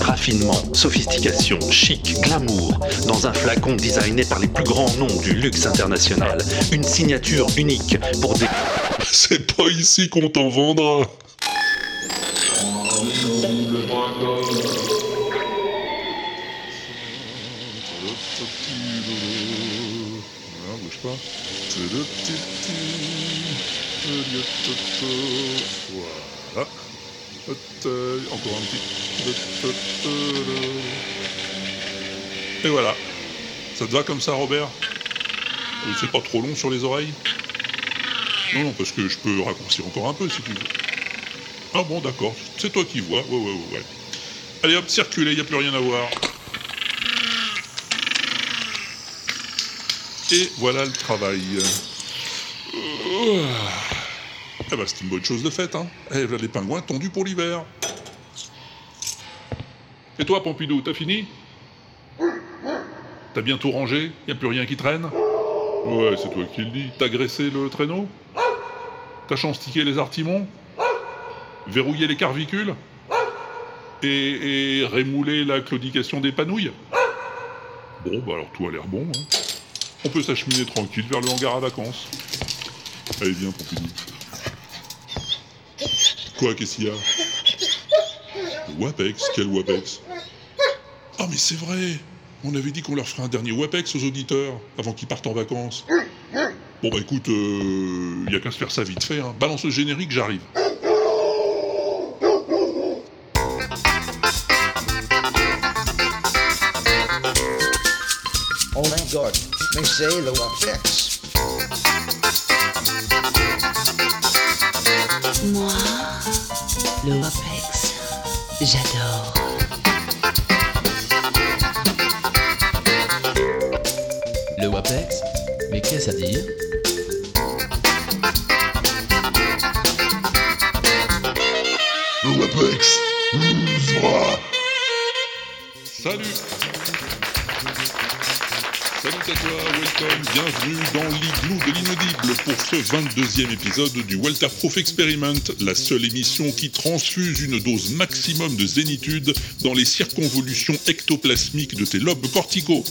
Raffinement, sophistication, chic, glamour, dans un flacon designé par les plus grands noms du luxe international. Une signature unique pour des... C'est pas ici qu'on t'en vendra. Ah, bouge pas. Voilà. Hop, Encore un petit. Et voilà. Ça te va comme ça, Robert? Euh, C'est pas trop long sur les oreilles? Non, non, parce que je peux raccourcir encore un peu si tu veux. Ah bon, d'accord. C'est toi qui vois. Ouais, ouais, ouais. Allez hop, circulez, y a plus rien à voir. Et voilà le travail. Euh, Eh bah c'est une bonne chose de faite, hein. Eh voilà les pingouins tondus pour l'hiver. Et toi, Pompidou, t'as fini? T'as bien tout rangé? Y a plus rien qui traîne? Ouais, c'est toi qui le dis. T'as graissé le traîneau? T'as chanstiqué les artimons? Verrouillé les carvicules? Et, et la claudication des panouilles? Bon, bah alors tout a l'air bon, hein. On peut s'acheminer tranquille vers le hangar à vacances. Allez, viens, Pompidou. Quoi, qu'est-ce qu'il y a Wapex Quel Wapex Ah, mais c'est vrai On avait dit qu'on leur ferait un dernier Wapex aux auditeurs, avant qu'ils partent en vacances. Bon, bah écoute, il y a qu'à se faire ça vite fait, hein. Balance le générique, j'arrive. Oh my god, mais c'est le Wapex. J'adore. Le WAPEX Mais qu'est-ce à dire? Ce 22e épisode du Walter Proof Experiment, la seule émission qui transfuse une dose maximum de zénitude dans les circonvolutions ectoplasmiques de tes lobes corticaux.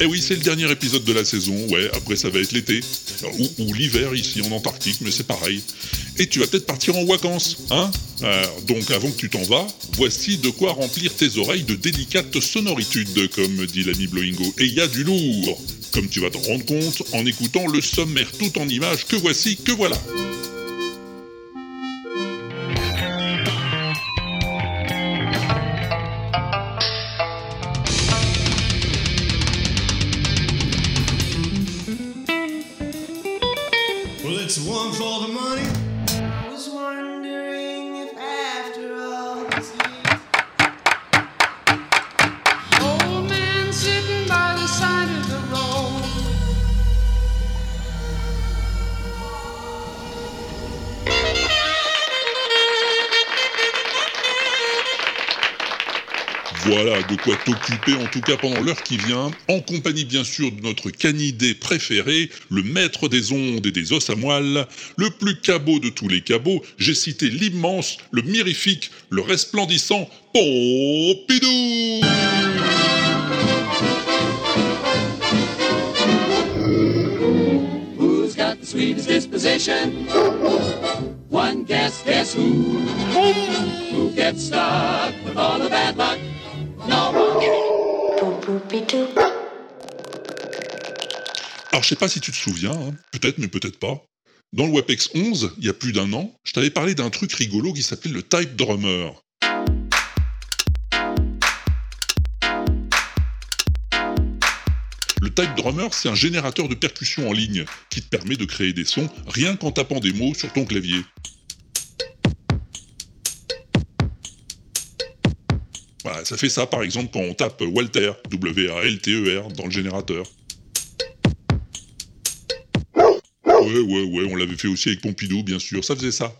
Eh oui, c'est le dernier épisode de la saison, ouais, après ça va être l'été, ou, l'hiver ici en Antarctique, mais c'est pareil. Et tu vas peut-être partir en vacances, hein? Donc avant que tu t'en vas, voici de quoi remplir tes oreilles de délicates sonoritudes, comme dit l'ami Bloingo. Et il y a du lourd Comme tu vas t'en rendre compte en écoutant le sommaire tout en images que voici, que voilà de quoi t'occuper en tout cas pendant l'heure qui vient, en compagnie bien sûr de notre canidé préféré, le maître des ondes et des os à moelle, le plus cabot de tous les cabots, j'ai cité l'immense, le mirifique, le resplendissant Pompidou Who's got the sweetest disposition? One guess, guess who? Who gets stuck with all the bad luck? Alors je sais pas si tu te souviens, hein, peut-être mais peut-être pas. Dans le WebEx 11, il y a plus d'un an, je t'avais parlé d'un truc rigolo qui s'appelait le Type Drummer. Le Type Drummer, c'est un générateur de percussions en ligne qui te permet de créer des sons rien qu'en tapant des mots sur ton clavier. Ça fait ça par exemple quand on tape Walter, W-A-L-T-E-R, dans le générateur. Ouais, ouais, ouais, on l'avait fait aussi avec Pompidou, bien sûr, ça faisait ça.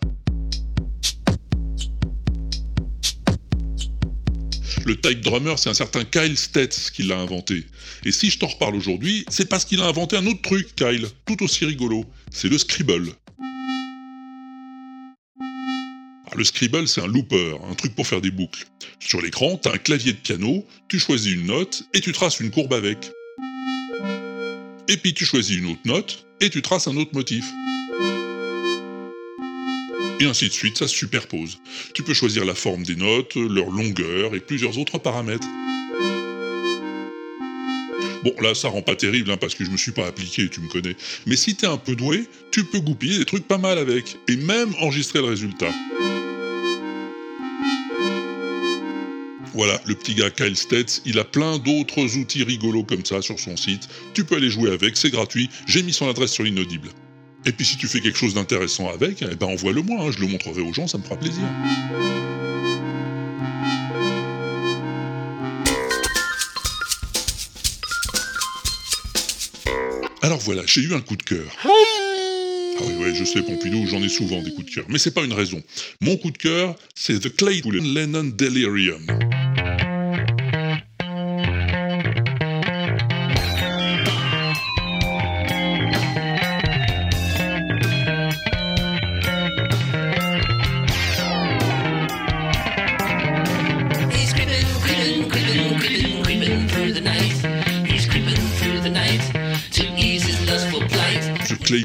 Le type drummer, c'est un certain Kyle Stetz qui l'a inventé. Et si je t'en reparle aujourd'hui, c'est parce qu'il a inventé un autre truc, Kyle, tout aussi rigolo. C'est le scribble. Le Scribble, c'est un looper, un truc pour faire des boucles. Sur l'écran, t'as un clavier de piano, tu choisis une note et tu traces une courbe avec. Et puis tu choisis une autre note et tu traces un autre motif. Et ainsi de suite, ça se superpose. Tu peux choisir la forme des notes, leur longueur et plusieurs autres paramètres. Bon, là, ça rend pas terrible, hein, parce que je me suis pas appliqué, tu me connais. Mais si t'es un peu doué, tu peux goupiller des trucs pas mal avec, et même enregistrer le résultat. Voilà, le petit gars Kyle Stetz, il a plein d'autres outils rigolos comme ça sur son site. Tu peux aller jouer avec, c'est gratuit. J'ai mis son adresse sur l'inaudible. Et puis si tu fais quelque chose d'intéressant avec, eh ben envoie-le moi, hein, je le montrerai aux gens, ça me fera plaisir. Alors voilà, j'ai eu un coup de cœur. Ah oui, ouais, je sais, Pompidou, j'en ai souvent des coups de cœur. Mais c'est pas une raison. Mon coup de cœur, c'est The Claypool Lennon Delirium.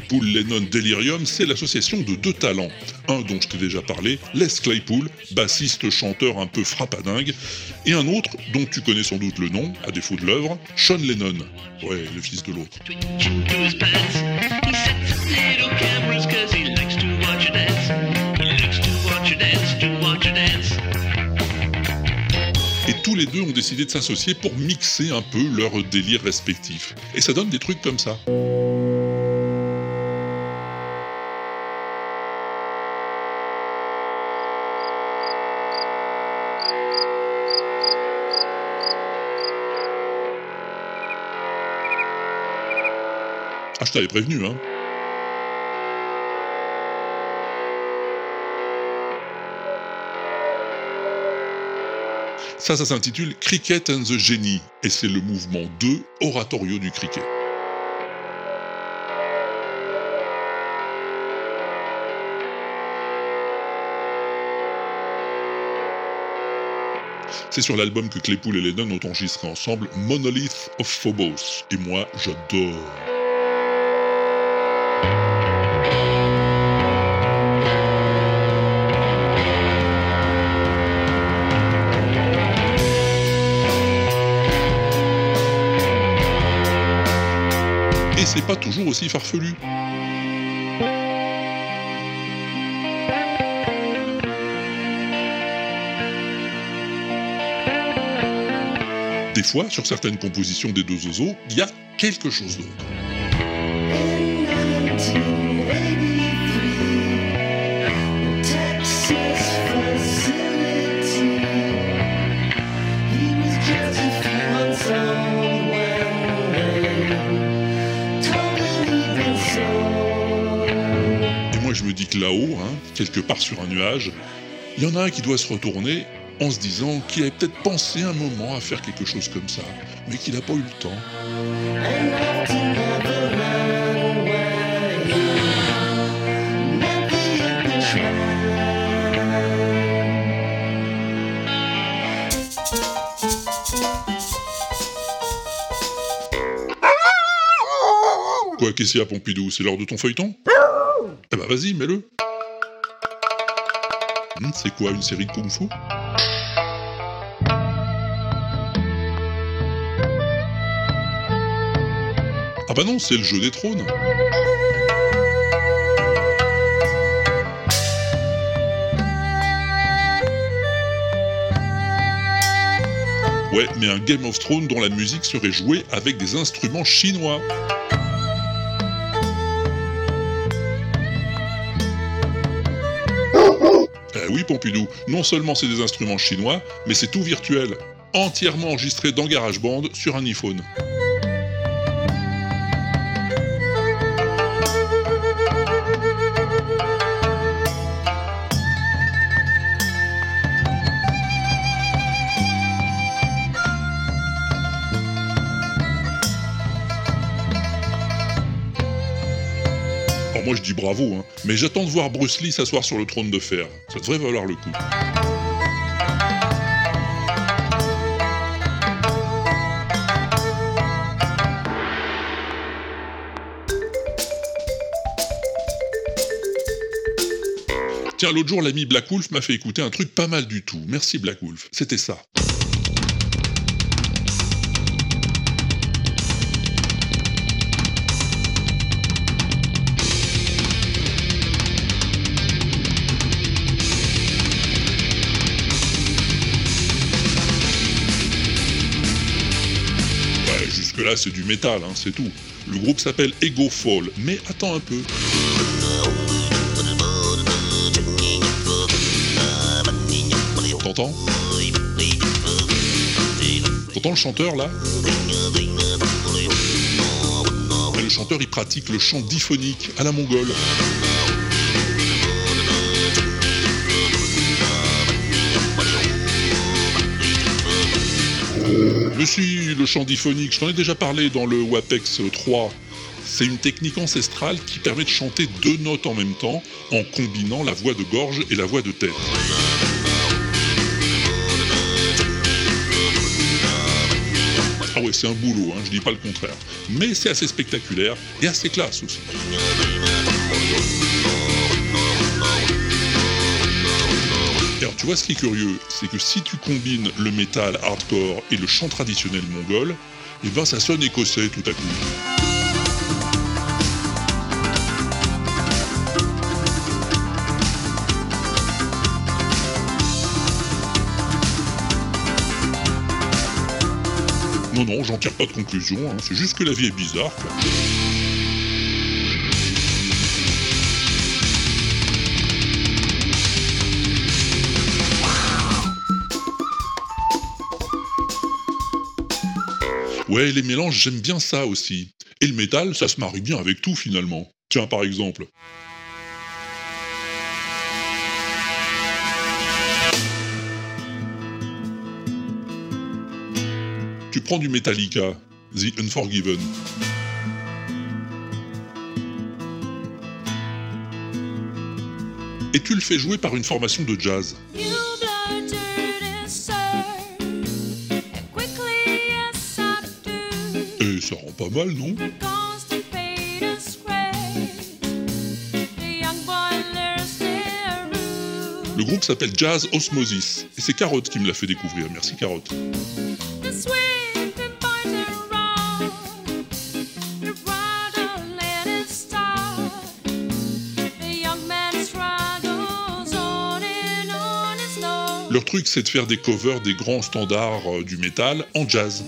Claypool Lennon Delirium, c'est l'association de deux talents. Un dont je t'ai déjà parlé, Les Claypool, bassiste chanteur un peu frappadingue, et un autre dont tu connais sans doute le nom, à défaut de l'œuvre, Sean Lennon. Ouais, le fils de l'autre. Et tous les deux ont décidé de s'associer pour mixer un peu leurs délires respectifs. Et ça donne des trucs comme ça. Ah, je t'avais prévenu, hein. Ça, ça s'intitule Cricket and the Genie, et c'est le mouvement 2, oratorio du cricket. C'est sur l'album que Claypool et Lennon ont enregistré ensemble Monolith of Phobos, et moi j'adore. C'est pas toujours aussi farfelu. Des fois, sur certaines compositions des deux oiseaux, il y a quelque chose d'autre. Là-haut, hein, quelque part sur un nuage, il y en a un qui doit se retourner en se disant qu'il avait peut-être pensé un moment à faire quelque chose comme ça, mais qu'il n'a pas eu le temps. Quoi, qu'est-ce qu'il y a, Pompidou? C'est l'heure de ton feuilleton? Vas-y, mets-le. Hmm, c'est quoi, une série de kung-fu Ah bah non, c'est le jeu des trônes. Ouais, mais un Game of Thrones dont la musique serait jouée avec des instruments chinois. Non seulement c'est des instruments chinois, mais c'est tout virtuel, entièrement enregistré dans GarageBand sur un iPhone. Bravo, hein. mais j'attends de voir Bruce Lee s'asseoir sur le trône de fer. Ça devrait valoir le coup. Tiens, l'autre jour, l'ami Black Wolf m'a fait écouter un truc pas mal du tout. Merci Black Wolf. C'était ça. Jusque-là, c'est du métal, hein, c'est tout. Le groupe s'appelle Ego Fall, mais attends un peu. T'entends T'entends le chanteur là Le chanteur il pratique le chant diphonique à la mongole. Mais si, le chant diphonique, je t'en ai déjà parlé dans le WAPEX 3. C'est une technique ancestrale qui permet de chanter deux notes en même temps en combinant la voix de gorge et la voix de tête. Ah ouais, c'est un boulot, hein, je dis pas le contraire. Mais c'est assez spectaculaire et assez classe aussi. Tu vois ce qui est curieux, c'est que si tu combines le métal hardcore et le chant traditionnel mongol, et ben ça sonne écossais tout à coup. Non, non, j'en tire pas de conclusion, hein, c'est juste que la vie est bizarre. Ouais, les mélanges, j'aime bien ça aussi. Et le métal, ça se marie bien avec tout finalement. Tiens, par exemple. Tu prends du Metallica, The Unforgiven. Et tu le fais jouer par une formation de jazz. Ça rend pas mal, non Le groupe s'appelle Jazz Osmosis. Et c'est Carotte qui me l'a fait découvrir. Merci Carotte. Leur truc, c'est de faire des covers des grands standards euh, du métal en jazz.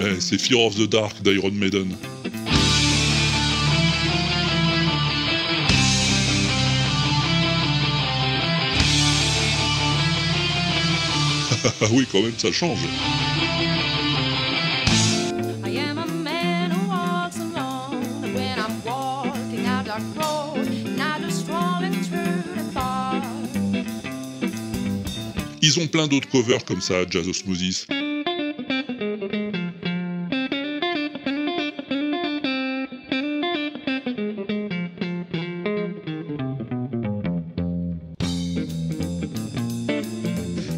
Eh, c'est Fear of the Dark d'Iron Maiden. Ah oui, quand même, ça change. Ils ont plein d'autres covers comme ça, Jazz Osmosis.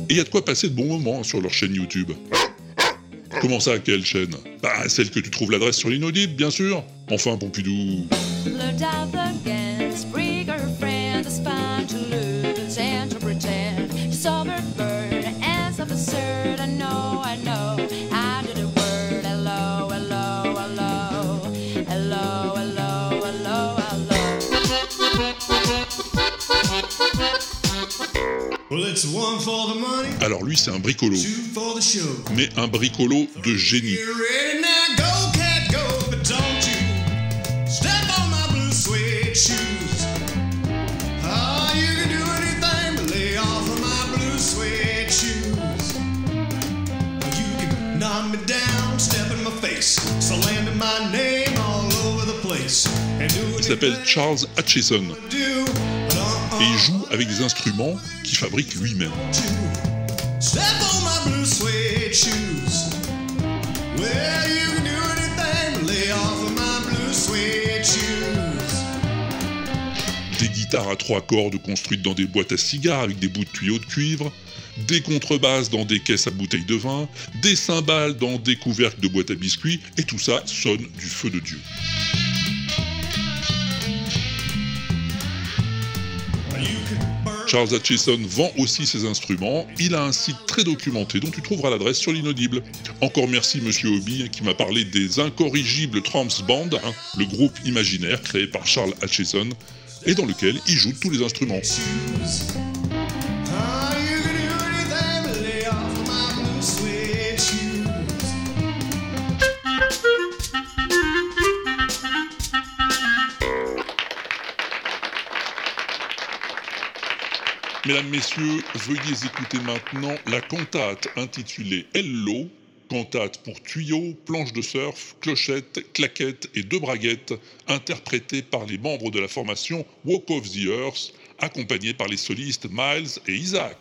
Et il y a de quoi passer de bons moments sur leur chaîne YouTube. Comment ça, quelle chaîne? Bah, celle que tu trouves l'adresse sur l'inaudible, bien sûr. Enfin, Pompidou. As of absurd, I know, I know. I do the word hello, hello, hello. Hello, hello, hello, hello. Well, it's one for the money, Alors lui, c'est un bricolo. two for the show. Mais un bricolo de génie. S'appelle Charles Hutchison. Et il joue avec des instruments qu'il fabrique lui-même. Des guitares à trois cordes construites dans des boîtes à cigares avec des bouts de tuyaux de cuivre, des contrebasses dans des caisses à bouteilles de vin, des cymbales dans des couvercles de boîtes à biscuits, et tout ça sonne du feu de Dieu. Charles Hutchison vend aussi ses instruments. Il a un site très documenté dont tu trouveras l'adresse sur l'inaudible. Encore merci Monsieur Hobby qui m'a parlé des incorrigibles Tramps Band, hein, le groupe imaginaire créé par Charles Hutchison et dans lequel il joue tous les instruments. Mesdames, Messieurs, veuillez écouter maintenant la cantate intitulée Hello, cantate pour tuyaux, planches de surf, clochettes, claquettes et deux braguettes, interprétée par les membres de la formation Walk of the Earth, accompagnée par les solistes Miles et Isaac.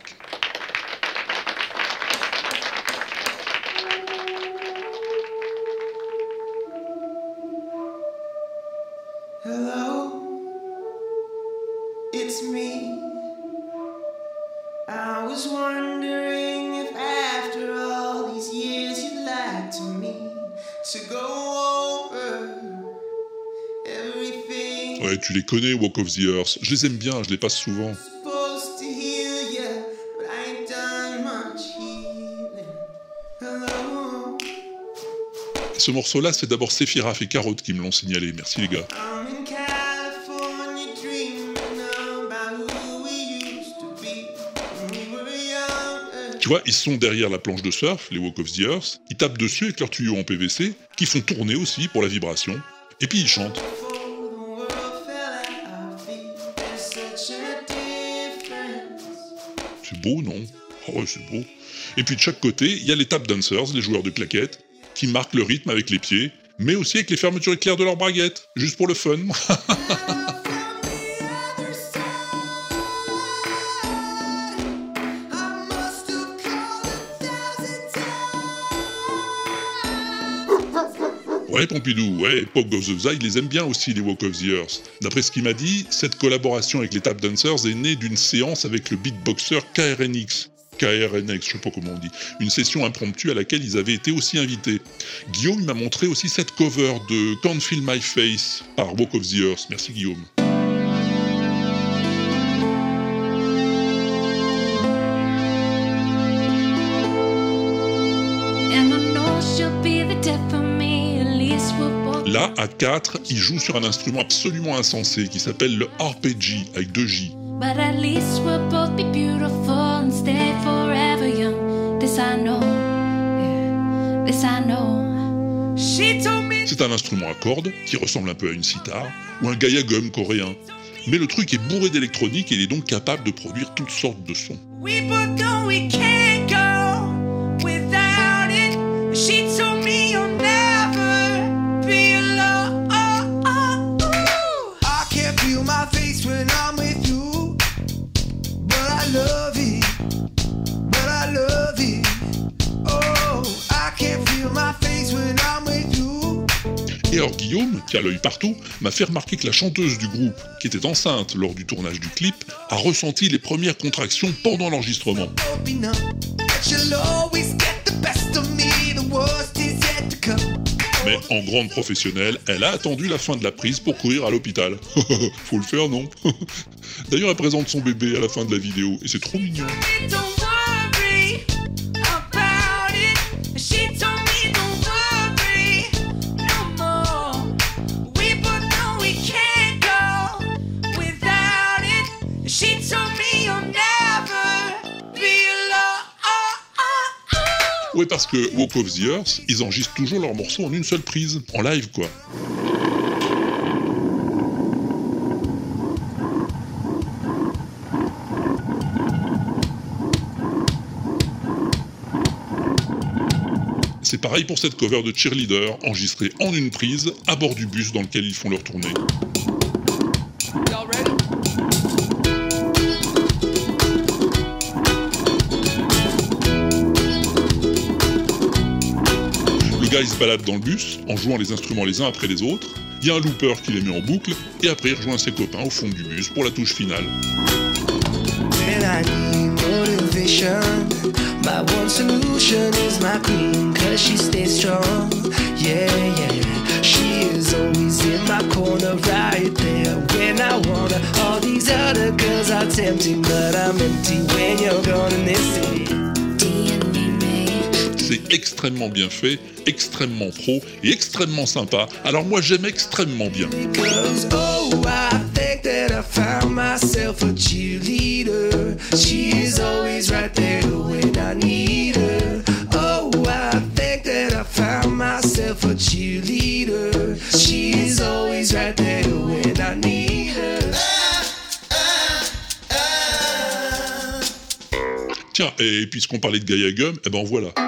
Hello, it's me. I was wondering if after all these years you'd like to me to go over everything Ouais, tu les connais, Walk of the Earth. Je les aime bien, je les passe souvent. Ce morceau-là, c'est d'abord Séphiraf et Carotte qui me l'ont signalé. Merci les gars. Tu vois, ils sont derrière la planche de surf, les Walk of the Earth. Ils tapent dessus avec leurs tuyaux en PVC, qui font tourner aussi pour la vibration. Et puis ils chantent. C'est beau, non? Oh c'est beau. Et puis de chaque côté, il y a les tap dancers, les joueurs de claquettes, qui marquent le rythme avec les pieds, mais aussi avec les fermetures éclairs de leurs braguettes, juste pour le fun. Ouais, Pompidou, ouais, Pop Goes the Zai, les aiment bien aussi, les Walk of the Earth. D'après ce qu'il m'a dit, cette collaboration avec les Tap Dancers est née d'une séance avec le beatboxer KRNX. KRNX, je sais pas comment on dit. Une session impromptue à laquelle ils avaient été aussi invités. Guillaume il m'a montré aussi cette cover de Can't Feel My Face par Walk of the Earth. Merci Guillaume. Là, à 4, il joue sur un instrument absolument insensé qui s'appelle le RPG avec deux J. But at least we'll both be beautiful and stay forever young. This I know. Yeah, this I know. She told me. C'est un instrument à cordes qui ressemble un peu à une sitar ou un gayagum coréen. Mais le truc est bourré d'électronique et il est donc capable de produire toutes sortes de sons. We Guillaume, qui a l'œil partout, m'a fait remarquer que la chanteuse du groupe, qui était enceinte lors du tournage du clip, a ressenti les premières contractions pendant l'enregistrement. Mais en grande professionnelle, elle a attendu la fin de la prise pour courir à l'hôpital. Faut le faire, non? D'ailleurs, elle présente son bébé à la fin de la vidéo, et c'est trop mignon. Ouais, parce que Walk of the Earth, ils enregistrent toujours leurs morceaux en une seule prise, en live quoi. C'est pareil pour cette cover de Cheerleader, enregistrée en une prise, à bord du bus dans lequel ils font leur tournée. Se balade dans le bus en jouant les instruments les uns après les autres. Il y a un looper qui les met en boucle et après il rejoint ses copains au fond du bus pour la touche finale. C'est extrêmement bien fait, extrêmement pro et extrêmement sympa. Alors moi j'aime extrêmement bien. Tiens, et puisqu'on parlait de Gaia Gum, eh ben voilà.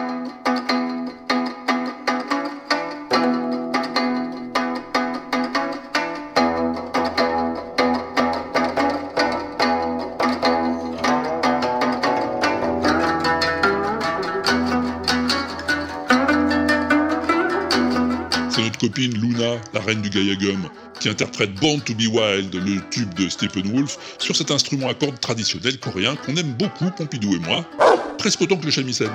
Luna, la reine du Gaia Gum, qui interprète Born to Be Wild, le tube de Steppenwolf, sur cet instrument à cordes traditionnel coréen qu'on aime beaucoup, Pompidou et moi, presque autant que le shamisen.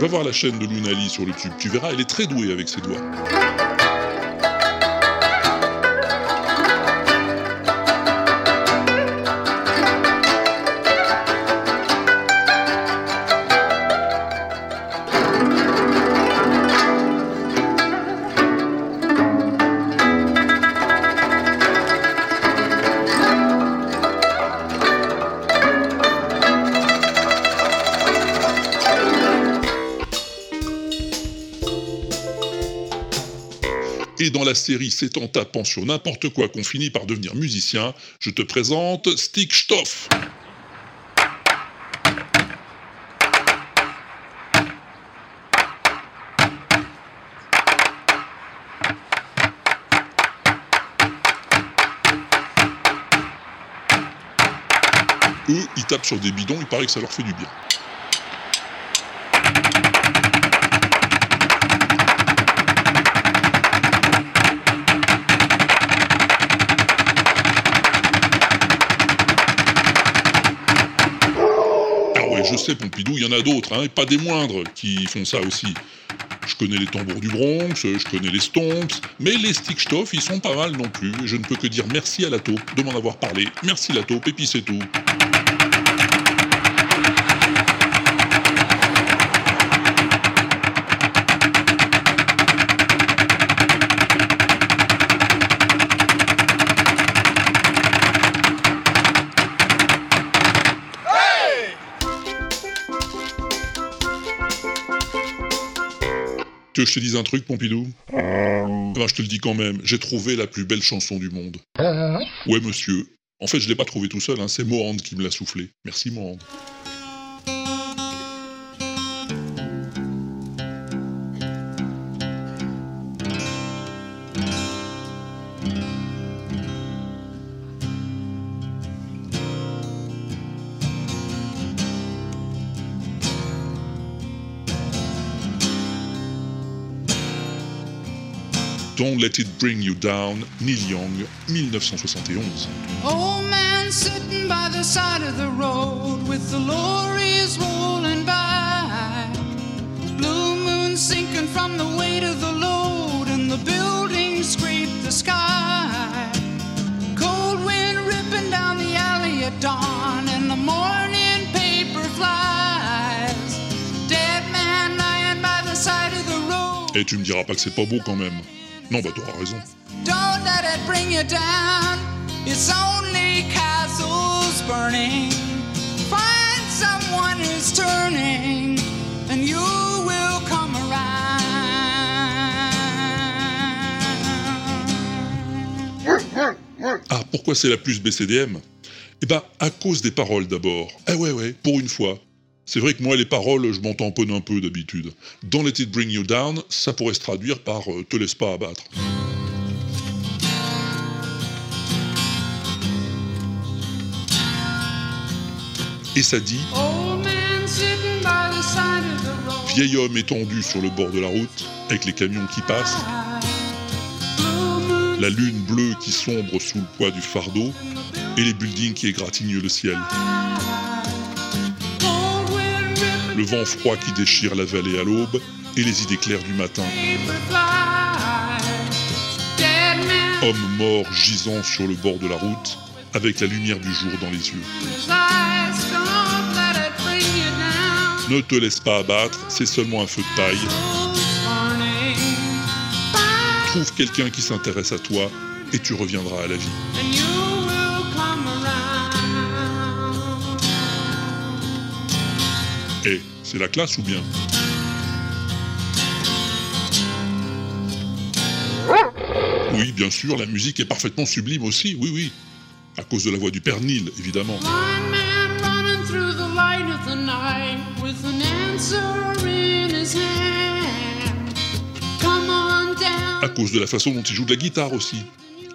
Va voir la chaîne de Luna Lee sur le tube, tu verras, elle est très douée avec ses doigts. Série C'est en tapant sur n'importe quoi qu'on finit par devenir musicien, je te présente Stickstoff. Eux, ils tapent sur des bidons, il paraît que ça leur fait du bien. Je sais, Pompidou, il y en a d'autres, hein, et pas des moindres, qui font ça aussi. Je connais les tambours du Bronx, je connais les Stomps, mais les Stickstoff, ils sont pas mal non plus. Je ne peux que dire merci à la taupe de m'en avoir parlé. Merci la taupe, et puis c'est tout. Tu veux que je te dise un truc, Pompidou Ben, je te le dis quand même, j'ai trouvé la plus belle chanson du monde. Ouais, monsieur. En fait, je l'ai pas trouvé tout seul, hein, c'est Mohand qui me l'a soufflé. Merci, Mohand. Let It Bring You Down, Neil Young, 1971. Old man sitting by the side of the road with the lorries rolling by. Blue moon sinking from the weight of the load, and the buildings scrape the sky. Cold wind ripping down the alley at dawn, and the morning paper flies. Dead man lying by the side of the road. Et tu me diras pas que c'est pas beau quand même. Non, bah t'auras raison. Don't let it bring you down. It's only castles burning. Find someone who's turning, and you will come around. Ah, pourquoi c'est la plus BCDM Eh ben, à cause des paroles d'abord. Eh ouais, ouais, pour une fois. C'est vrai que moi, les paroles, je m'en un peu d'habitude. Don't let it bring you down, ça pourrait se traduire par euh, te laisse pas abattre. Et ça dit vieil homme étendu sur le bord de la route, avec les camions qui passent, la lune bleue qui sombre sous le poids du fardeau, et les buildings qui égratignent le ciel. Le vent froid qui déchire la vallée à l'aube, et les idées claires du matin. Homme mort gisant sur le bord de la route, avec la lumière du jour dans les yeux. Ne te laisse pas abattre, c'est seulement un feu de paille. Trouve quelqu'un qui s'intéresse à toi et tu reviendras à la vie. C'est la classe ou bien Oui, bien sûr, la musique est parfaitement sublime aussi, oui, oui. À cause de la voix du Père Nil, évidemment. À cause de la façon dont il joue de la guitare aussi.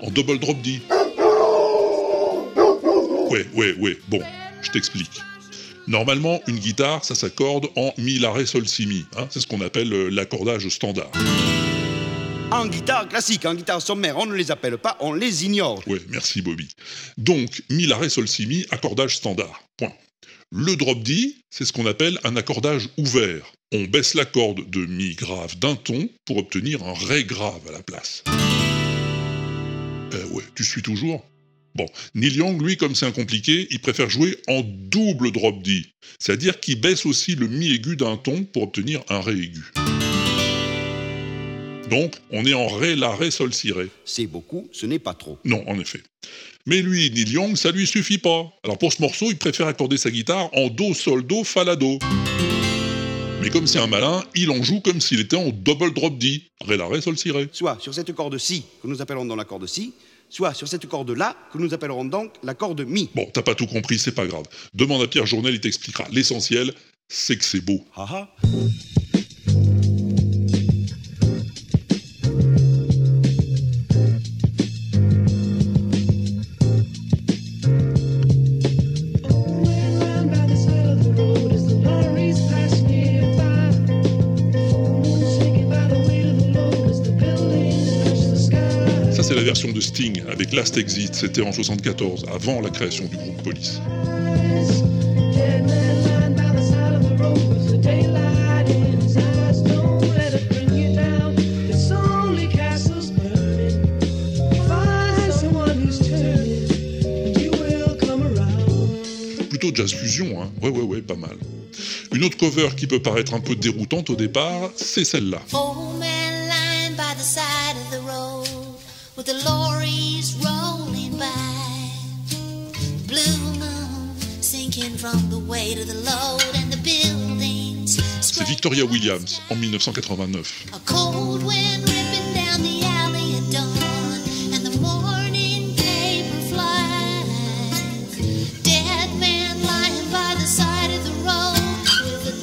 En double drop D. Ouais, ouais, ouais, bon, je t'explique. Normalement, une guitare, ça s'accorde en mi, la, ré, sol, si, mi. hein. c'est ce qu'on appelle euh, l'accordage standard. En guitare classique, en guitare sommaire, on ne les appelle pas, on les ignore. Ouais, merci Bobby. Donc, mi, la, ré, sol, si, mi, accordage standard. Point. Le drop D, c'est ce qu'on appelle un accordage ouvert. On baisse la corde de mi grave d'un ton pour obtenir un ré grave à la place. Euh, ouais, tu suis toujours? Bon, Neil Young, lui, comme c'est un compliqué, il préfère jouer en double drop D, c'est-à-dire qu'il baisse aussi le mi aigu d'un ton pour obtenir un ré aigu. Donc, on est en ré, la, ré, sol, si, ré. C'est beaucoup, ce n'est pas trop. Non, en effet. Mais lui, Neil Young, ça lui suffit pas. Alors pour ce morceau, il préfère accorder sa guitare en do, sol, do, fa, la, do. Mais comme c'est un malin, il en joue comme s'il était en double drop D. Ré, la, ré, sol, si, ré. Soit sur cette corde-ci, que nous appellerons donc la corde Si, soit sur cette corde-là, que nous appellerons donc la corde Mi. Bon, t'as pas tout compris, c'est pas grave. Demande à Pierre Journel, il t'expliquera. L'essentiel, c'est que c'est beau. Ah ah. Last Exit. C'était en 74, avant la création du groupe Police. Plutôt jazz fusion, hein. Ouais, ouais, ouais, pas mal. Une autre cover qui peut paraître un peu déroutante au départ, c'est celle-là. Four-man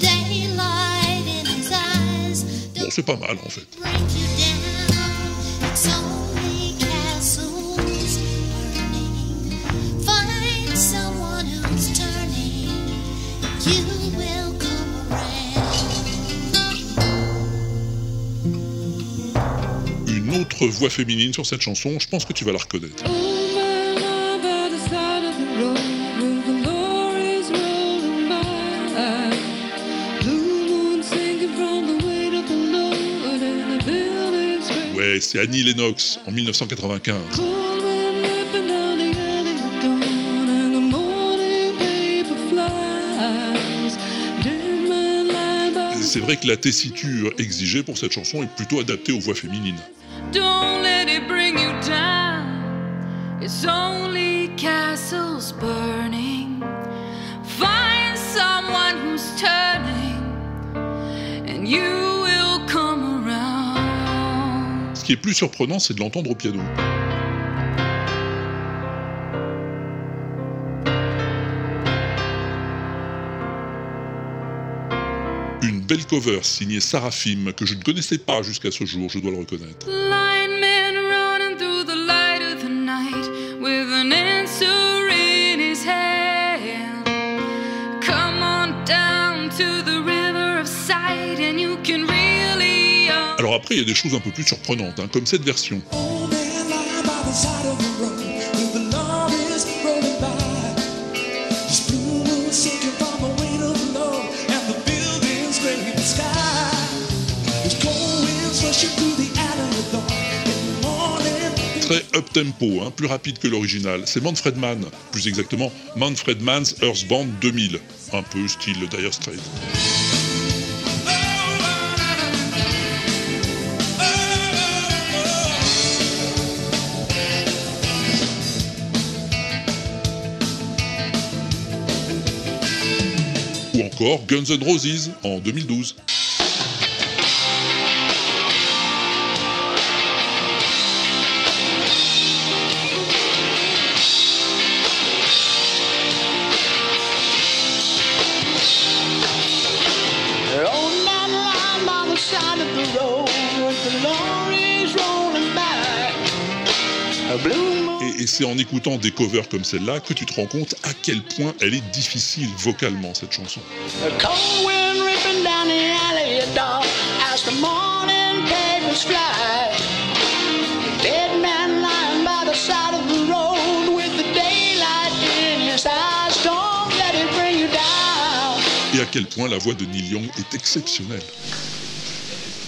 daylight in his eyes. Bon, c'est pas mal en fait. Voix féminine sur cette chanson, je pense que tu vas la reconnaître. Ouais, c'est Annie Lennox en 1995. C'est vrai que la tessiture exigée pour cette chanson est plutôt adaptée aux voix féminines. Qui est plus surprenant, c'est de l'entendre au piano. Une belle cover signée Seraphim que je ne connaissais pas jusqu'à ce jour, je dois le reconnaître. Après, il y a des choses un peu plus surprenantes, hein, comme cette version. Très up-tempo, hein, plus rapide que l'original. C'est Manfred Mann, plus exactement Manfred Mann's Earth Band 2000, un peu style Dire Straits. Encore Guns N' Roses en 2012. C'est en écoutant des covers comme celle-là que tu te rends compte à quel point elle est difficile vocalement cette chanson. Et à quel point la voix de Neil Young est exceptionnelle.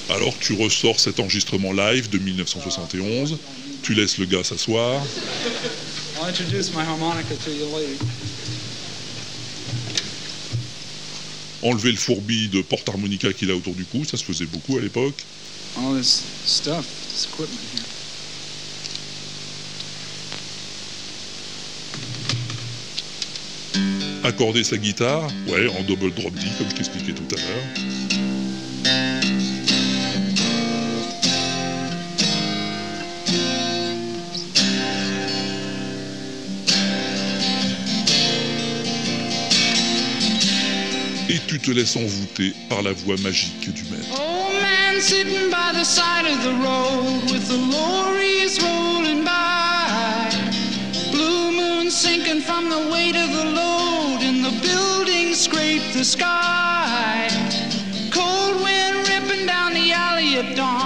Alors tu ressors cet enregistrement live de 1971, tu laisses le gars s'asseoir, I'll introduce my harmonica to you later. enlever le fourbi de porte-harmonica qu'il a autour du cou, ça se faisait beaucoup à l'époque, All this stuff, this equipment here. accorder sa guitare, ouais, en double drop D comme je t'expliquais tout à l'heure. Te laisses envoûter par la voix magique du maître. Old man sitting by the side of the road with the lorries rolling by. Blue moon sinking from the weight of the load, and the buildings scrape the sky. Cold wind ripping down the alley at dawn,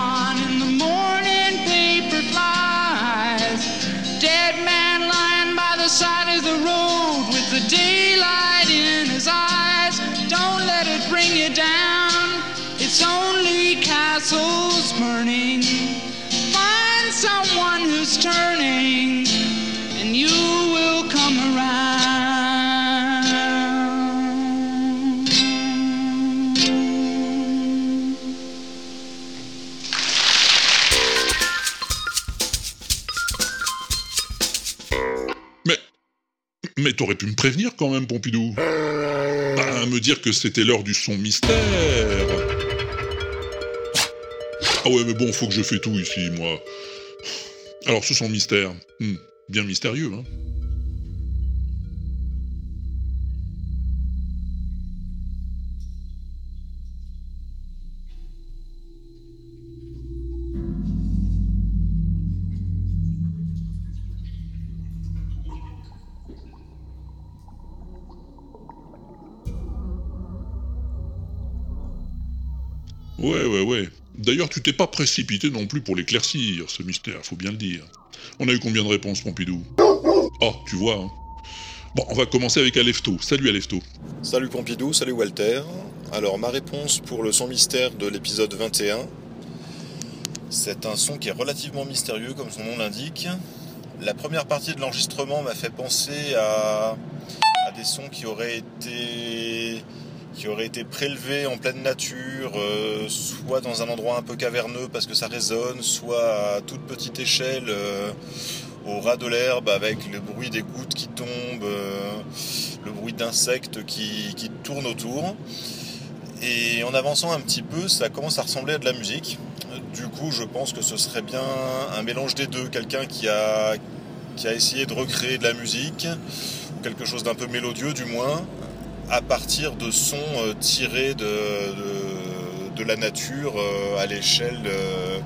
mais t'aurais pu me prévenir quand même, Pompidou. Bah, me dire que c'était l'heure du son mystère. Ah ouais, mais bon, faut que je fais tout ici, moi. Alors, ce son mystère, hmm, bien mystérieux, hein. Tu t'es pas précipité non plus pour l'éclaircir, ce mystère, faut bien le dire. On a eu combien de réponses, Pompidou? Oh, tu vois, hein. Bon, on va commencer avec Alefto. Salut Alefto. Salut Pompidou, salut Walter. Alors ma réponse pour le son mystère de l'épisode 21, c'est un son qui est relativement mystérieux comme son nom l'indique. La première partie de l'enregistrement m'a fait penser à des sons qui auraient été qui auraient été prélevés en pleine nature, euh, soit dans un endroit un peu caverneux parce que ça résonne, soit à toute petite échelle euh, au ras de l'herbe avec le bruit des gouttes qui tombent, euh, le bruit d'insectes qui, qui tournent autour. Et en avançant un petit peu, ça commence à ressembler à de la musique. Du coup, je pense que ce serait bien un mélange des deux. Quelqu'un qui a, qui a essayé de recréer de la musique, ou quelque chose d'un peu mélodieux du moins, à partir de sons euh, tirés de, de, la nature euh, à l'échelle, euh,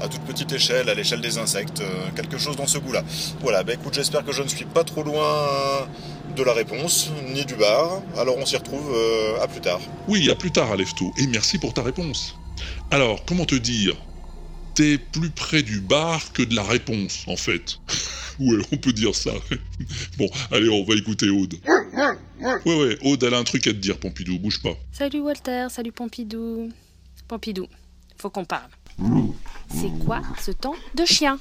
à toute petite échelle, à l'échelle des insectes. quelque chose dans ce goût-là. Voilà, bah écoute, j'espère que je ne suis pas trop loin de la réponse, ni du bar. Alors on s'y retrouve à plus tard. Oui, à plus tard, Alefto, et merci pour ta réponse. Alors, comment te dire? T'es plus près du bar que de la réponse, en fait. ouais, on peut dire ça. bon, allez, on va écouter Aude. Ouais, ouais, Aude, elle a un truc à te dire, Pompidou, bouge pas. Salut Walter, salut Pompidou. Pompidou, faut qu'on parle. C'est quoi ce temps de chien?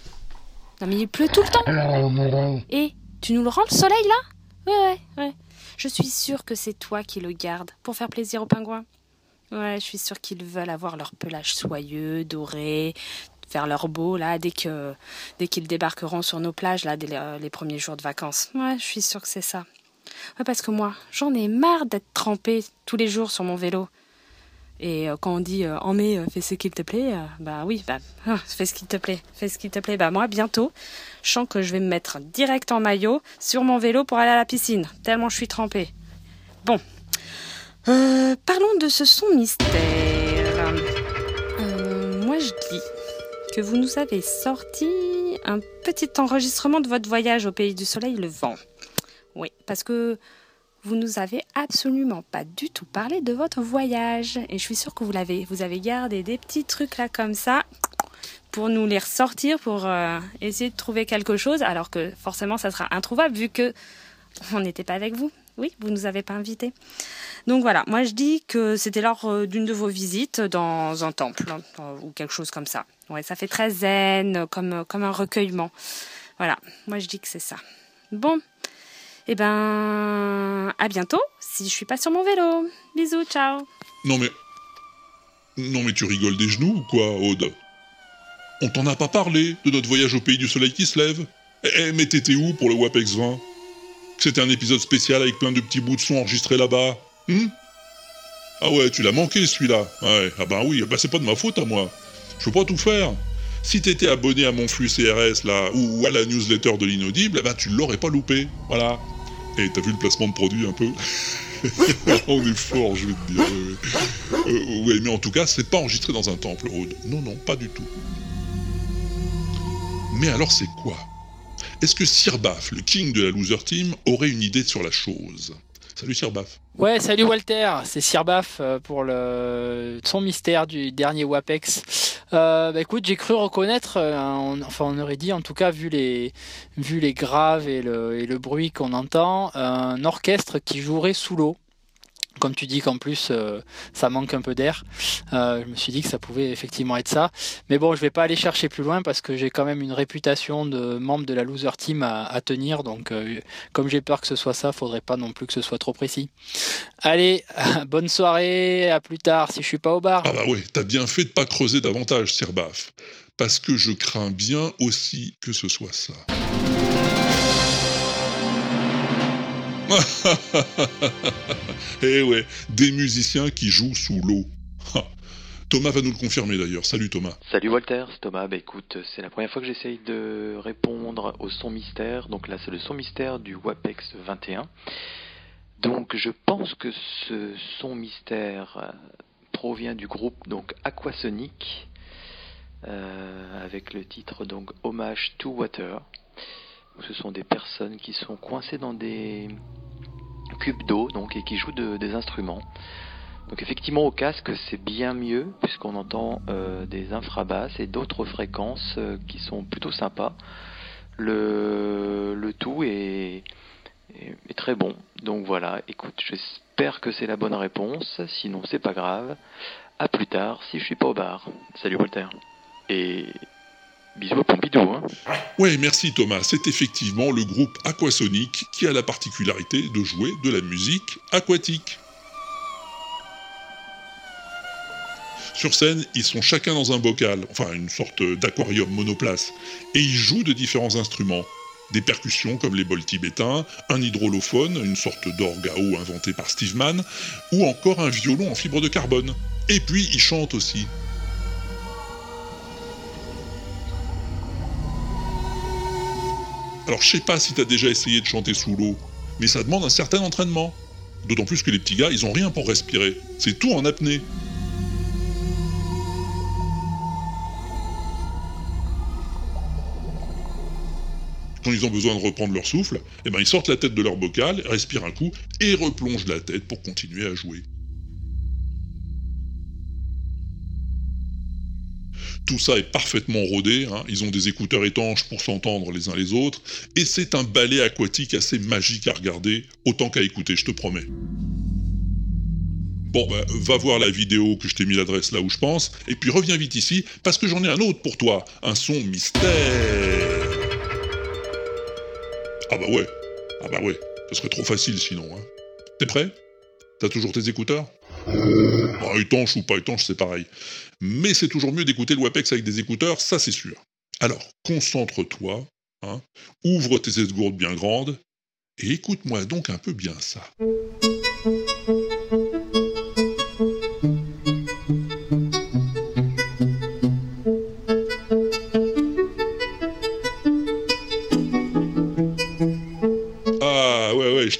Non mais il pleut tout le temps. Et tu nous le rends le soleil là? Ouais, ouais, ouais. Je suis sûre que c'est toi qui le gardes pour faire plaisir aux pingouins. Ouais, je suis sûre qu'ils veulent avoir leur pelage soyeux, doré, faire leur beau là dès que dès qu'ils débarqueront sur nos plages là les, les premiers jours de vacances. Ouais, je suis sûre que c'est ça. Parce que moi, j'en ai marre d'être trempée tous les jours sur mon vélo. Et euh, quand on dit euh, en mai, euh, fais ce qu'il te plaît, bah oui, bah ah, fais ce qu'il te plaît, fais ce qu'il te plaît. Bah moi, bientôt, je sens que je vais me mettre direct en maillot sur mon vélo pour aller à la piscine, tellement je suis trempée. Bon, parlons de ce son mystère. Moi, je dis que vous nous avez sorti un petit enregistrement de votre voyage au pays du soleil levant. Oui, parce que vous nous avez absolument pas du tout parlé de votre voyage. Et je suis sûre que vous l'avez. Vous avez gardé des petits trucs là comme ça pour nous les ressortir, pour euh, essayer de trouver quelque chose, alors que forcément ça sera introuvable vu que on n'était pas avec vous. Oui, vous nous avez pas invités. Donc voilà, moi je dis que c'était lors euh, d'une de vos visites dans un temple hein, euh, ou quelque chose comme ça. Ouais, ça fait très zen, comme, comme un recueillement. Voilà, moi je dis que c'est ça. Bon, eh ben, à bientôt si je suis pas sur mon vélo. Bisous, ciao. Non mais... Non mais tu rigoles des genoux ou quoi, Aude? On t'en a pas parlé de notre voyage au pays du soleil qui se lève? Eh, eh, mais t'étais où pour le WAPEX 20 C'était un épisode spécial avec plein de petits bouts de son enregistrés là-bas. Hmm? Ah ouais, tu l'as manqué celui-là. Ouais, ah bah oui, bah c'est pas de ma faute à moi. Je peux pas tout faire. Si t'étais abonné à mon flux CRS là, ou à la newsletter de l'inaudible, bah tu l'aurais pas loupé. Voilà. Et t'as vu le placement de produit un peu On est fort, je vais te dire. ouais. Euh, mais en tout cas, c'est pas enregistré dans un temple, Aude. Non, non, pas du tout. Mais alors c'est quoi? Est-ce que Sirbaf, le king de la loser team, aurait une idée sur la chose? Salut Sirbaf. Ouais, salut Walter, c'est Sirbaf euh, pour le son mystère du dernier WAPEX. Euh, bah écoute, j'ai cru reconnaître, euh, enfin on aurait dit en tout cas vu les, vu les graves et le bruit qu'on entend, un orchestre qui jouerait sous l'eau. Comme tu dis qu'en plus euh, ça manque un peu d'air, euh, je me suis dit que ça pouvait effectivement être ça. Mais bon, je vais pas aller chercher plus loin parce que j'ai quand même une réputation de membre de la loser team à, tenir. Donc euh, comme j'ai peur que ce soit ça, faudrait pas non plus que ce soit trop précis. Allez, bonne soirée, à plus tard si je suis pas au bar. Ah bah ouais, t'as bien fait de pas creuser davantage, Sirbaf. Parce que je crains bien aussi que ce soit ça. eh ouais, des musiciens qui jouent sous l'eau. Thomas va nous le confirmer d'ailleurs. Salut Thomas. Salut Walter, c'est Thomas. Bah écoute, c'est la première fois que j'essaye de répondre au son mystère. Donc là, c'est le son mystère du WAPEX 21. Donc je pense que ce son mystère euh, provient du groupe donc Aquasonic euh, avec le titre donc Hommage to Water. Ce sont des personnes qui sont coincées dans des cubes d'eau donc et qui jouent de- des instruments. Donc effectivement au casque c'est bien mieux puisqu'on entend euh, des infrabasses et d'autres fréquences euh, qui sont plutôt sympas. Le, le tout est très bon. Donc voilà, écoute, j'espère que c'est la bonne réponse. Sinon c'est pas grave. À plus tard si je suis pas au bar. Salut Walter. Et bisous Pompidou. Hein. Ouais, merci Thomas. C'est effectivement le groupe Aquasonic qui a la particularité de jouer de la musique aquatique. Sur scène, ils sont chacun dans un bocal, enfin une sorte d'aquarium monoplace, et ils jouent de différents instruments. Des percussions comme les bols tibétains, un hydrolophone, une sorte d'orgue à eau inventé par Steve Mann, ou encore un violon en fibre de carbone. Et puis ils chantent aussi. Alors je sais pas si t'as déjà essayé de chanter sous l'eau, mais ça demande un certain entraînement. D'autant plus que les petits gars, ils ont rien pour respirer. C'est tout en apnée. Quand ils ont besoin de reprendre leur souffle, eh ben ils sortent la tête de leur bocal, respirent un coup et replongent la tête pour continuer à jouer. Tout ça est parfaitement rodé, hein. ils ont des écouteurs étanches pour s'entendre les uns les autres, et c'est un ballet aquatique assez magique à regarder, autant qu'à écouter, je te promets. Bon, bah, va voir la vidéo que je t'ai mis l'adresse là où je pense, et puis reviens vite ici, parce que j'en ai un autre pour toi, un son mystère. Ah bah ouais, ah bah ouais, ce serait trop facile sinon. Hein. T'es prêt? T'as toujours tes écouteurs? Bah, étanche ou pas étanche, c'est pareil. Mais c'est toujours mieux d'écouter le WAPEX avec des écouteurs, ça c'est sûr. Alors, concentre-toi, hein, ouvre tes esgourdes bien grandes, et écoute-moi donc un peu bien ça.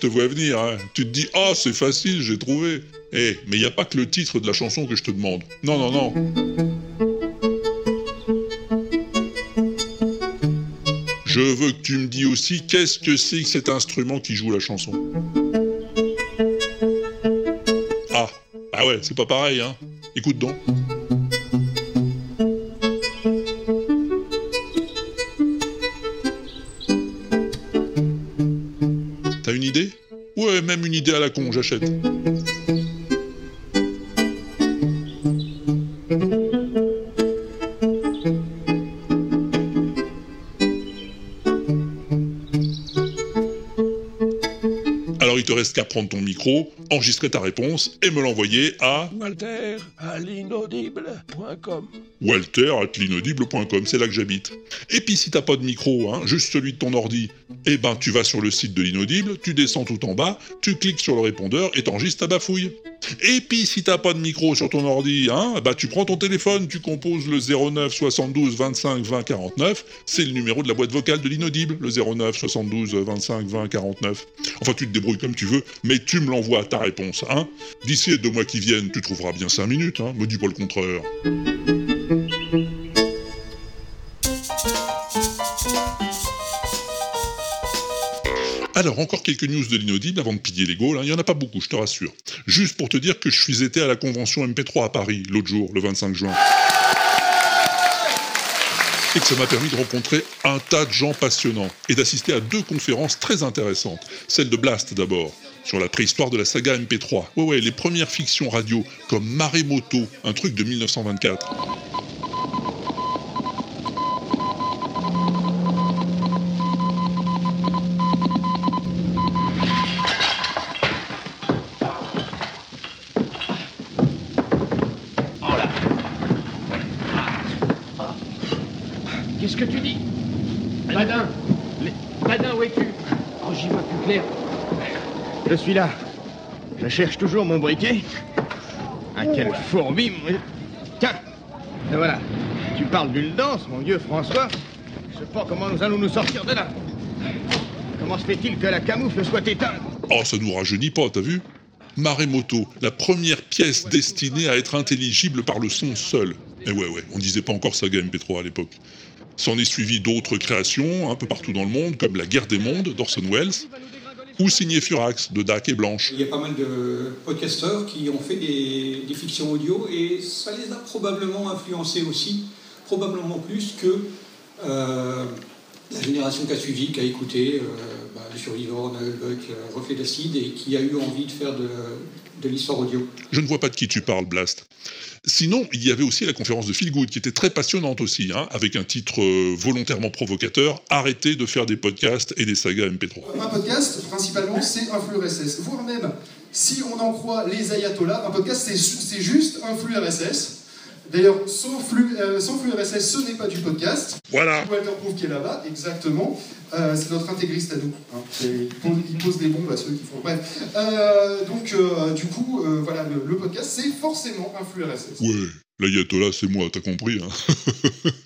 Je te vois venir. hein. Tu te dis ah c'est facile, j'ai trouvé. Eh, mais il n'y a pas que le titre de la chanson que je te demande. Non non non. Je veux que tu me dis aussi qu'est-ce que c'est que cet instrument qui joue la chanson? Ah, ah ouais, c'est pas pareil, hein. Écoute donc. Idée? Ouais, même une idée à la con, j'achète. Alors il te reste qu'à prendre ton micro, enregistrer ta réponse et me l'envoyer à Walter à l'inaudible.com. walter at l'inaudible.com, c'est là que j'habite. Et puis si t'as pas de micro, hein, juste celui de ton ordi, eh ben tu vas sur le site de l'inaudible, tu descends tout en bas, tu cliques sur le répondeur et t'enregistres ta bafouille. Et puis si t'as pas de micro sur ton ordi, hein, bah tu prends ton téléphone, tu composes le 09 72 25 20 49, c'est le numéro de la boîte vocale de l'inaudible, le 09 72 25 20 49. Enfin tu te débrouilles comme tu veux, mais tu me l'envoies ta réponse, hein. D'ici les deux mois qui viennent, tu trouveras bien 5 minutes, hein, me dis pas le contraire. Encore quelques news de l'inaudible avant de piller les Gaules. Il n'y en a pas beaucoup, je te rassure. Juste pour te dire que je suis été à la convention MP3 à Paris l'autre jour, le 25 juin. Et que ça m'a permis de rencontrer un tas de gens passionnants et d'assister à deux conférences très intéressantes. Celle de Blast d'abord, sur la préhistoire de la saga MP3. Ouais, ouais, les premières fictions radio, comme Maremoto, un truc de 1924. Qu'est-ce que tu dis Badin les- Badin, où es-tu Oh, j'y vois plus clair. Je suis là. Je cherche toujours mon briquet. Ah, quelle fourmi mon- Tiens, voilà. Tu parles d'une danse, mon vieux François. Je sais pas comment nous allons nous sortir de là. Comment se fait-il que la camoufle soit éteinte? Oh, ça nous rajeunit pas, t'as vu? Maremoto, la première pièce destinée à être intelligible par le son seul. Et ouais, ouais, on disait pas encore saga MP3 à l'époque. S'en est suivi d'autres créations un peu partout dans le monde, comme La guerre des mondes d'Orson Welles, ou Signé Furax de Dac et Blanche. Il y a pas mal de podcasteurs qui ont fait des, fictions audio et ça les a probablement influencés aussi, probablement plus que euh, la génération qui a suivi, qui a écouté euh, bah, Le Survivant, Nullbuck, euh, Reflet d'acide et qui a eu envie de faire de, de l'histoire audio. Je ne vois pas de qui tu parles, Blast. Sinon, il y avait aussi la conférence de Phil Good, qui était très passionnante aussi, hein, avec un titre euh, volontairement provocateur Arrêtez de faire des podcasts et des sagas MP3. Un podcast, principalement, c'est un flux RSS. Voire même, si on en croit les ayatollahs, un podcast, c'est juste un flux RSS. D'ailleurs, sans flux, euh, RSS, ce n'est pas du podcast. Voilà. Walter Proof qui est là-bas, exactement. Euh, c'est notre intégriste à nous. hein. Il, pose, il pose des bombes à ceux qui font. Bref. Euh, donc, euh, du coup, euh, voilà, le, le podcast, c'est forcément un flux RSS. Ouais, l'ayatollah, c'est moi, t'as compris. Hein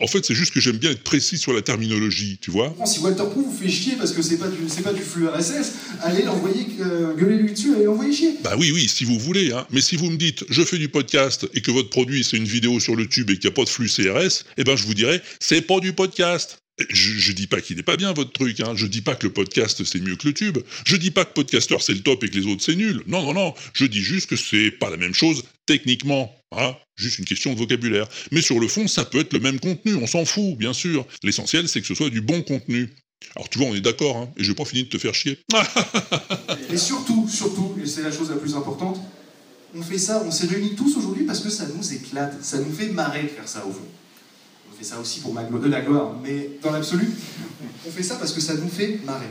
en fait, c'est juste que j'aime bien être précis sur la terminologie, tu vois si Walter Proof vous fait chier parce que c'est pas du, c'est pas du flux RSS, allez l'envoyer, euh, gueulez-lui dessus, allez l'envoyer chier. Bah oui, oui, si vous voulez, hein. Mais si vous me dites, je fais du podcast et que votre produit c'est une vidéo sur le tube et qu'il n'y a pas de flux CRS, eh ben je vous dirais, c'est pas du podcast. Je, je dis pas qu'il n'est pas bien votre truc, hein. je dis pas que le podcast c'est mieux que le tube, je dis pas que podcaster c'est le top et que les autres c'est nul, non non non, je dis juste que c'est pas la même chose techniquement, hein. juste une question de vocabulaire. Mais sur le fond ça peut être le même contenu, on s'en fout bien sûr, l'essentiel c'est que ce soit du bon contenu. Alors tu vois on est d'accord, hein, et j'ai pas fini de te faire chier. Et surtout, surtout, et c'est la chose la plus importante, on fait ça, on s'est réunis tous aujourd'hui parce que ça nous éclate, ça nous fait marrer de faire ça au fond. On fait ça aussi pour ma de la gloire, mais dans l'absolu, on fait ça parce que ça nous fait marrer.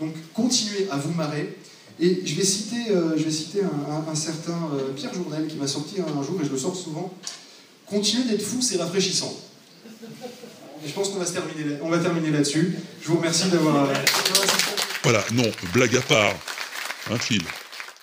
Donc continuez à vous marrer. Et je vais citer, euh, un, certain euh, Pierre Journel qui m'a sorti un, jour, et je le sors souvent. Continuez d'être fou, c'est rafraîchissant. Je pense qu'on va, terminer là- on va terminer là-dessus. Je vous remercie d'avoir... Voilà, non, blague à part. Un fil.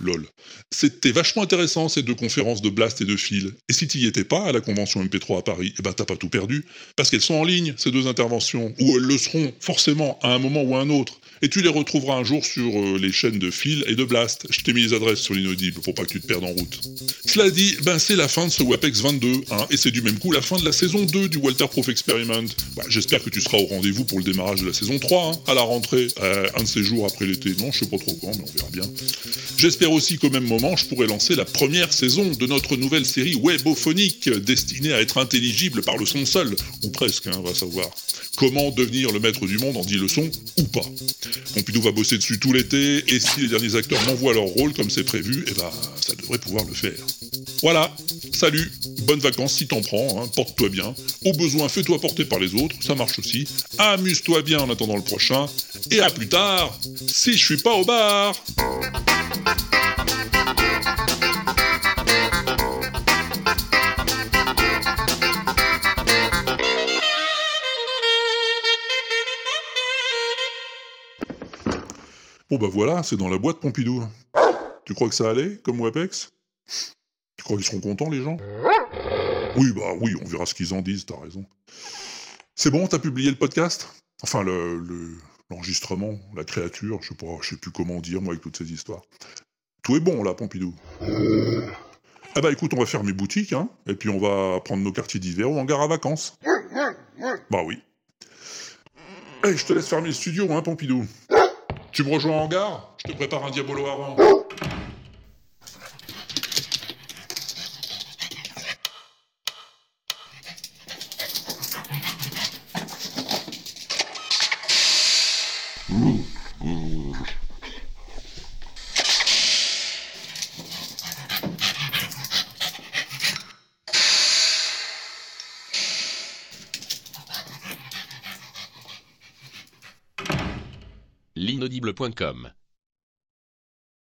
Lol. C'était vachement intéressant ces deux conférences de Blast et de Phil. Et si t'y étais pas à la convention MP3 à Paris, eh ben t'as pas tout perdu. Parce qu'elles sont en ligne, ces deux interventions. Ou elles le seront, forcément, à un moment ou à un autre. Et tu les retrouveras un jour sur euh, les chaînes de Phil et de Blast. Je t'ai mis les adresses sur l'inaudible pour pas que tu te perdes en route. Cela dit, ben c'est la fin de ce WAPEX 22, hein, et c'est du même coup la fin de la saison 2 du Walter Proof Experiment. Bah, J'espère que tu seras au rendez-vous pour le démarrage de la saison 3, hein, à la rentrée, euh, un de ces jours après l'été. Non, je sais pas trop quand, mais on verra bien. J'espère aussi qu'au même moment, je pourrai lancer la première saison de notre nouvelle série webophonique, destinée à être intelligible par le son seul, ou presque, hein, on va savoir. Comment devenir le maître du monde en 10 leçons, ou pas. Pompidou va bosser dessus tout l'été, et si les derniers acteurs m'envoient leur rôle comme c'est prévu, eh ben, ça devrait pouvoir le faire. Voilà, salut, bonnes vacances si t'en prends, hein, porte-toi bien. Au besoin, fais-toi porter par les autres, ça marche aussi. Amuse-toi bien en attendant le prochain, et à plus tard, si je suis pas au bar Bon bah voilà, c'est dans la boîte Pompidou. Tu crois que ça allait, comme Webex? Tu crois qu'ils seront contents, les gens? Oui, bah oui, on verra ce qu'ils en disent, t'as raison. C'est bon, t'as publié le podcast? Enfin, le, le- l'enregistrement, la créature, je sais pas, je sais plus comment dire, moi, avec toutes ces histoires. Tout est bon, là, Pompidou. Ah bah écoute, on va faire mes boutiques, hein, et puis on va prendre nos quartiers d'hiver ou en gare à vacances. Bah oui. Eh, je te laisse fermer le studio, hein, Pompidou. Tu me rejoins en gare? Je te prépare un diabolo avant. L'inaudible.com